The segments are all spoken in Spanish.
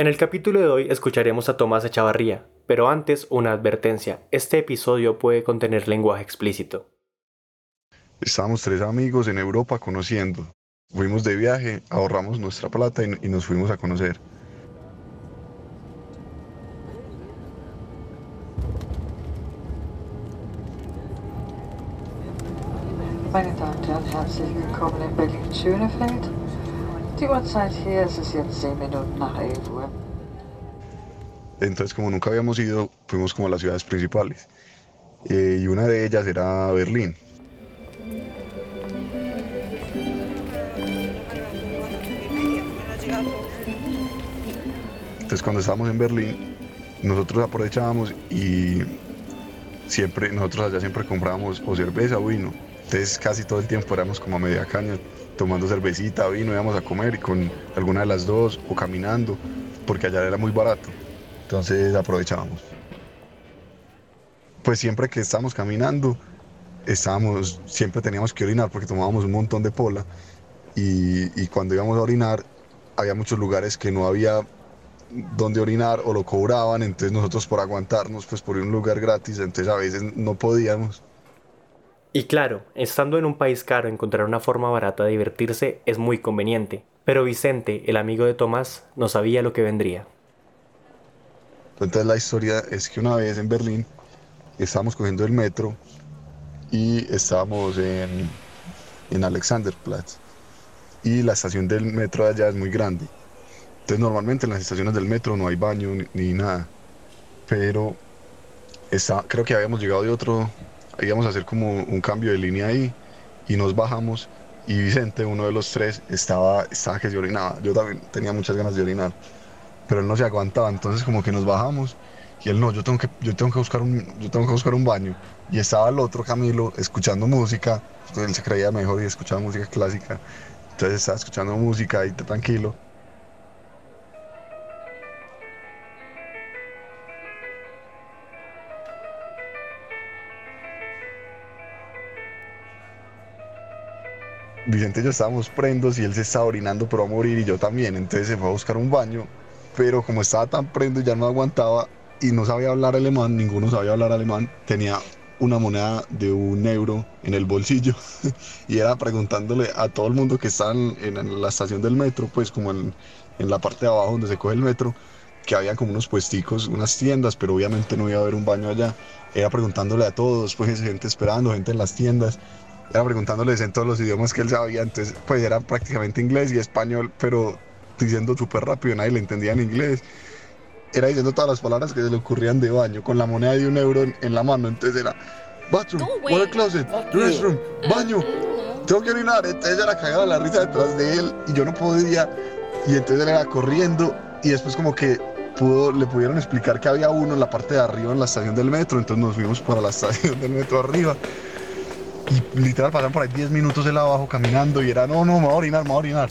En el capítulo de hoy escucharemos a Tomás Echavarría, pero antes una advertencia. Este episodio puede contener lenguaje explícito. Estábamos tres amigos en Europa conociendo. Fuimos de viaje, ahorramos nuestra plata y, y nos fuimos a conocer. Meine Damen und Herren, herzlich willkommen in Berlin-Schönefeld. Die Uhrzeit hier es ist jetzt 10 Minuten nach 11 Uhr. Entonces, como nunca habíamos ido, fuimos como a las ciudades principales. Eh, y una de ellas era Berlín. Entonces, cuando estábamos en Berlín, nosotros aprovechábamos y siempre, nosotros allá siempre comprábamos o cerveza o vino. Entonces, casi todo el tiempo éramos como a media caña, tomando cervecita, vino, íbamos a comer y con alguna de las dos o caminando, porque allá era muy barato. Entonces aprovechábamos. Pues siempre que estábamos caminando, estábamos, siempre teníamos que orinar porque tomábamos un montón de pola y, cuando íbamos a orinar había muchos lugares que no había donde orinar o lo cobraban, entonces nosotros por aguantarnos, pues por un lugar gratis, entonces a veces no podíamos. Y claro, estando en un país caro encontrar una forma barata de divertirse es muy conveniente, pero Vicente, el amigo de Tomás, no sabía lo que vendría. Entonces la historia es que una vez en Berlín estábamos cogiendo el metro y estábamos en, en Alexanderplatz y la estación del metro de allá es muy grande. Entonces normalmente en las estaciones del metro no hay baño ni, ni nada, pero está, creo que habíamos llegado de otro, íbamos a hacer como un cambio de línea ahí y nos bajamos y Vicente, uno de los tres, estaba, estaba que se orinaba. Yo también tenía muchas ganas de orinar, pero él no se aguantaba, entonces como que nos bajamos y él no, yo tengo que, yo tengo que, buscar, un, yo tengo que buscar un baño. Y estaba el otro Camilo escuchando música, entonces él se creía mejor y escuchaba música clásica, entonces estaba escuchando música y tranquilo. Vicente y yo estábamos prendos y él se estaba orinando pero a morir y yo también, entonces se fue a buscar un baño, pero como estaba tan prendo ya no aguantaba y no sabía hablar alemán, ninguno sabía hablar alemán, tenía una moneda de un euro en el bolsillo y era preguntándole a todo el mundo que estaba en, en la estación del metro, pues como en, en, la parte de abajo donde se coge el metro, que había como unos puesticos, unas tiendas, pero obviamente no iba a haber un baño allá. Era preguntándole a todos, pues gente esperando, gente en las tiendas, era preguntándoles en todos los idiomas que él sabía, entonces pues era prácticamente inglés y español, pero diciendo súper rápido, nadie le entendía en inglés. Era diciendo todas las palabras que se le ocurrían de baño, con la moneda de un euro en, en la mano, entonces era bathroom, water closet, restroom, baño, tengo que orinar, entonces era cagada la risa detrás de él y yo no podía, y entonces él era corriendo y después como que pudo, le pudieron explicar que había uno en la parte de arriba en la estación del metro, entonces nos fuimos para la estación del metro arriba y literal pasaron por ahí 10 minutos él abajo caminando y era, no, no, me voy a orinar, me voy a orinar.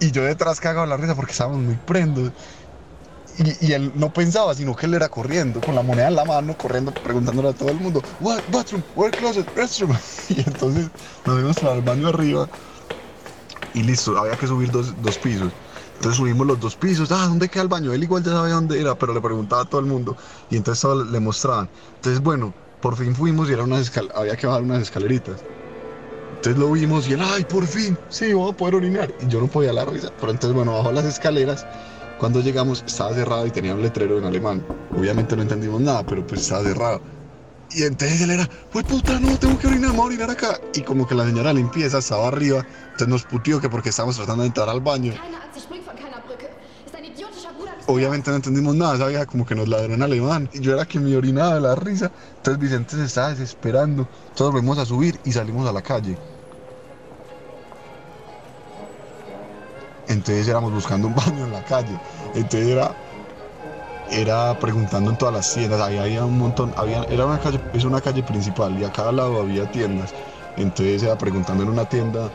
Y yo detrás cagado la risa porque estábamos muy prendos. Y, él no pensaba, sino que él era corriendo, con la moneda en la mano, corriendo, preguntándole a todo el mundo, what, bathroom, where closet, restroom. Y entonces nos fuimos para el baño arriba y listo, había que subir dos, dos pisos. Entonces subimos los dos pisos, ah, ¿dónde queda el baño? Él igual ya sabía dónde era, pero le preguntaba a todo el mundo. Y entonces le mostraban. Entonces, bueno, por fin fuimos y era unas había que bajar unas escaleritas. Entonces lo vimos y él, ay, por fin, sí, voy a poder orinar. Y yo no podía la risa. Pero entonces, bueno, bajó las escaleras. Cuando llegamos estaba cerrado y tenía un letrero en alemán. Obviamente no entendimos nada, pero pues estaba cerrado. Y entonces él era, pues puta, no, tengo que orinar, me voy a orinar acá. Y como que la señora limpieza estaba arriba, entonces nos putió que porque estábamos tratando de entrar al baño. Obviamente no entendimos nada, esa vieja como que nos ladró alemán. Y yo era que me orinaba de la risa. Entonces Vicente se estaba desesperando. Todos volvimos a subir y salimos a la calle. Entonces éramos buscando un baño en la calle. Entonces era, era preguntando en todas las tiendas. Ahí había un montón. Había, era una calle, es una calle principal y a cada lado había tiendas. Entonces era preguntando en una tienda,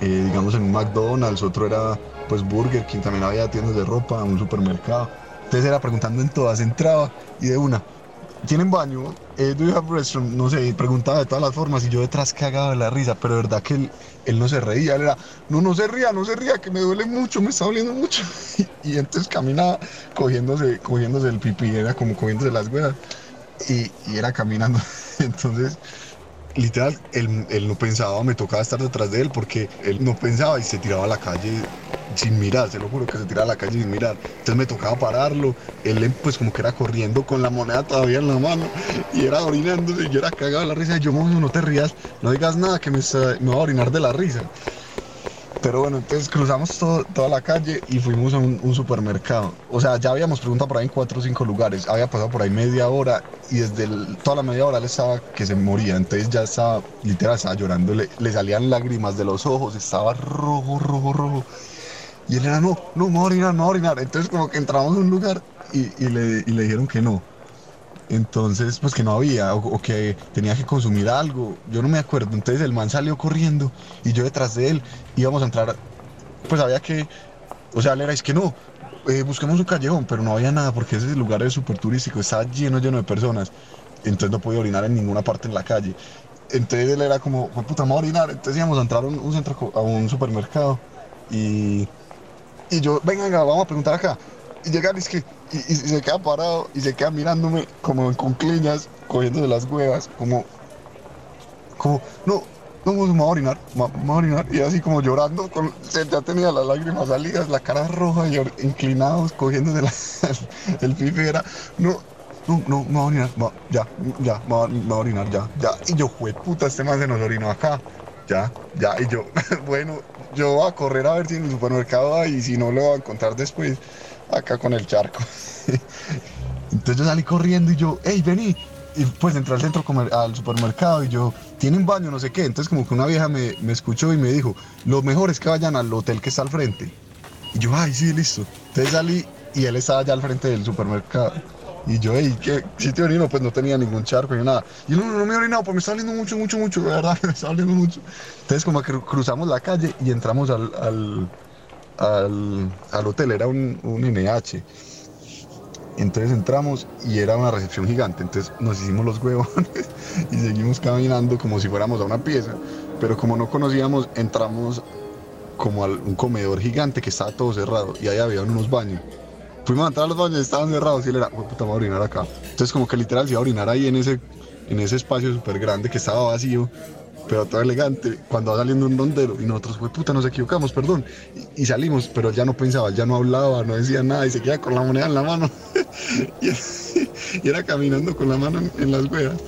eh, digamos en un McDonald's, otro era pues Burger King, también había tiendas de ropa, un supermercado. Entonces era preguntando en todas, entraba y de una. ¿Tienen baño? Eh, ¿Do you have restroom? No sé, preguntaba de todas las formas y yo detrás cagaba de la risa, pero de verdad que él, él no se reía, él era, no, no se ría, no se ría, que me duele mucho, me está doliendo mucho. Y, entonces caminaba cogiéndose, cogiéndose el pipí, era como cogiéndose las huevas y, y era caminando. Entonces, literal, él, él no pensaba, me tocaba estar detrás de él porque él no pensaba y se tiraba a la calle sin mirar, se lo juro que se tiraba a la calle sin mirar. Entonces me tocaba pararlo, él pues como que era corriendo con la moneda todavía en la mano y era orinándose y yo era cagado de la risa y yo, mozo, no te rías, no digas nada que me, voy a orinar de la risa. Pero bueno, entonces cruzamos todo- toda la calle y fuimos a un, supermercado. O sea, ya habíamos preguntado por ahí en cuatro o cinco lugares. Había pasado por ahí media hora y desde toda la media hora él estaba que se moría. Entonces ya estaba, literal, estaba llorando. Le, le salían lágrimas de los ojos, estaba rojo, rojo, rojo. Y él era, no, no, me voy a orinar, me voy a orinar. Entonces como que entramos a un lugar y, y le, y le dijeron que no. Entonces, pues que no había, o, que tenía que consumir algo. Yo no me acuerdo. Entonces el man salió corriendo y yo detrás de él íbamos a entrar. Pues había que, o sea, él era, es que no, eh, busquemos un callejón, pero no había nada porque ese lugar es súper turístico, estaba lleno, lleno de personas. Entonces no podía orinar en ninguna parte en la calle. Entonces él era como, "Jue puta, voy a orinar. Entonces íbamos a entrar a un, centro, a un supermercado y, y yo, venga, vamos a preguntar acá. Y llegar, es que, y, se queda parado y se queda mirándome como en concliñas, cogiéndose las huevas, como, como, no, no, me voy a orinar, me voy a orinar. Y así como llorando, con, ya tenía las lágrimas salidas, la cara roja y inclinados, cogiéndose la- el, pipe, era, no, no, no, me voy a orinar, ya, ya, me voy a- orinar, ya, ya. Y yo, jue puta, este man se nos orinó acá. Ya, ya, y yo, bueno, yo voy a correr a ver si en el supermercado hay, y si no lo voy a encontrar después, acá con el charco. Entonces yo salí corriendo y yo, hey, vení. Y pues entré al centro al supermercado y yo, ¿tienen baño? No sé qué. Entonces como que una vieja me, me escuchó y me dijo, lo mejor es que vayan al hotel que está al frente. Y yo, ay, sí, listo. Entonces salí y él estaba allá al frente del supermercado. Y yo, hey, ¿qué sitio orino? Pues no tenía ningún charco ni nada. Y no, no, me he orinado, pues me está oliendo mucho, mucho, mucho, de verdad, me está oliendo mucho. Entonces como cruzamos la calle y entramos al, al, al, al hotel, era un, un NH. Entonces entramos y era una recepción gigante, entonces nos hicimos los huevones y seguimos caminando como si fuéramos a una pieza, pero como no conocíamos, entramos como a un comedor gigante que estaba todo cerrado y ahí había unos baños. Fuimos a entrar a los baños, estaban cerrados y él era, "Jue puta, voy a orinar acá. Entonces como que literal se iba a orinar ahí en ese, en ese espacio súper grande que estaba vacío, pero todo elegante, cuando va saliendo un rondero y nosotros, fue puta, nos equivocamos, perdón. Y, salimos, pero él ya no pensaba, ya no hablaba, no decía nada y se quedaba con la moneda en la mano. y, era caminando con la mano en, en las huevas.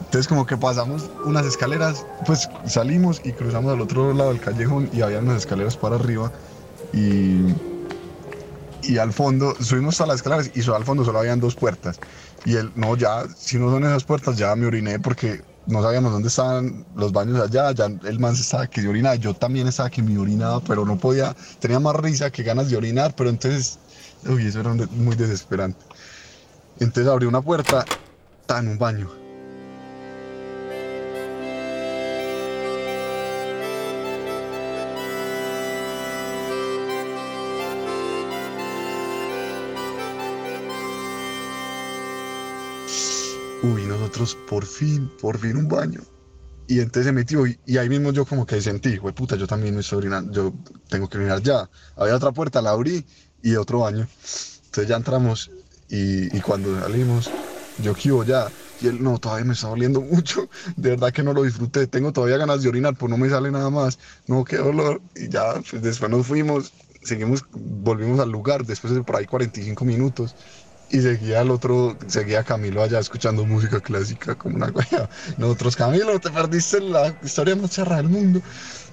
Entonces como que pasamos unas escaleras, pues salimos y cruzamos al otro lado del callejón y había unas escaleras para arriba y, y al fondo, subimos a las escaleras y solo al fondo solo habían dos puertas. Y él, no, ya, si no son esas puertas, ya me oriné porque no sabíamos dónde estaban los baños allá, ya el man estaba que orinaba, yo también estaba que me orinaba, pero no podía, tenía más risa que ganas de orinar, pero entonces, uy, eso era muy desesperante. Entonces abrí una puerta, tan un baño. Uy, nosotros por fin, por fin un baño. Y entonces se metió y, y ahí mismo yo como que sentí, güey, puta, yo también me estoy orinando, yo tengo que orinar ya. Había otra puerta, la abrí y otro baño. Entonces ya entramos y, y cuando salimos, yo quiero ya. Y él, no, todavía me está doliendo mucho. De verdad que no lo disfruté. Tengo todavía ganas de orinar, pues no me sale nada más. No, qué dolor. Y ya, pues después nos fuimos, seguimos, volvimos al lugar, después de por ahí 45 minutos. Y seguía el otro, seguía Camilo allá escuchando música clásica como una wea. Nosotros, Camilo, te perdiste la historia más charra del mundo.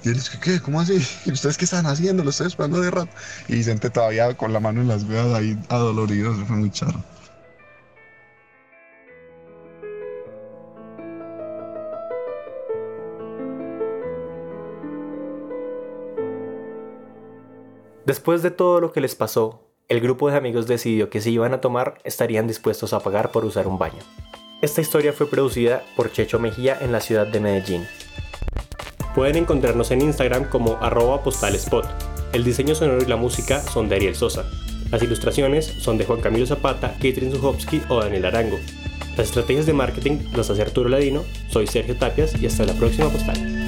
Y él dice, ¿qué? ¿Cómo así? ¿Y ustedes qué están haciendo? Lo estoy esperando de rato. Y Vicente todavía con la mano en las veas ahí adolorido, eso fue muy charro. Después de todo lo que les pasó, el grupo de amigos decidió que si iban a tomar estarían dispuestos a pagar por usar un baño. Esta historia fue producida por Checho Mejía en la ciudad de Medellín. Pueden encontrarnos en Instagram como arroba postalespot. El diseño sonoro y la música son de Ariel Sosa. Las ilustraciones son de Juan Camilo Zapata, Katrin Zuchowski o Daniel Arango. Las estrategias de marketing las hace Arturo Ladino, soy Sergio Tapias y hasta la próxima postal.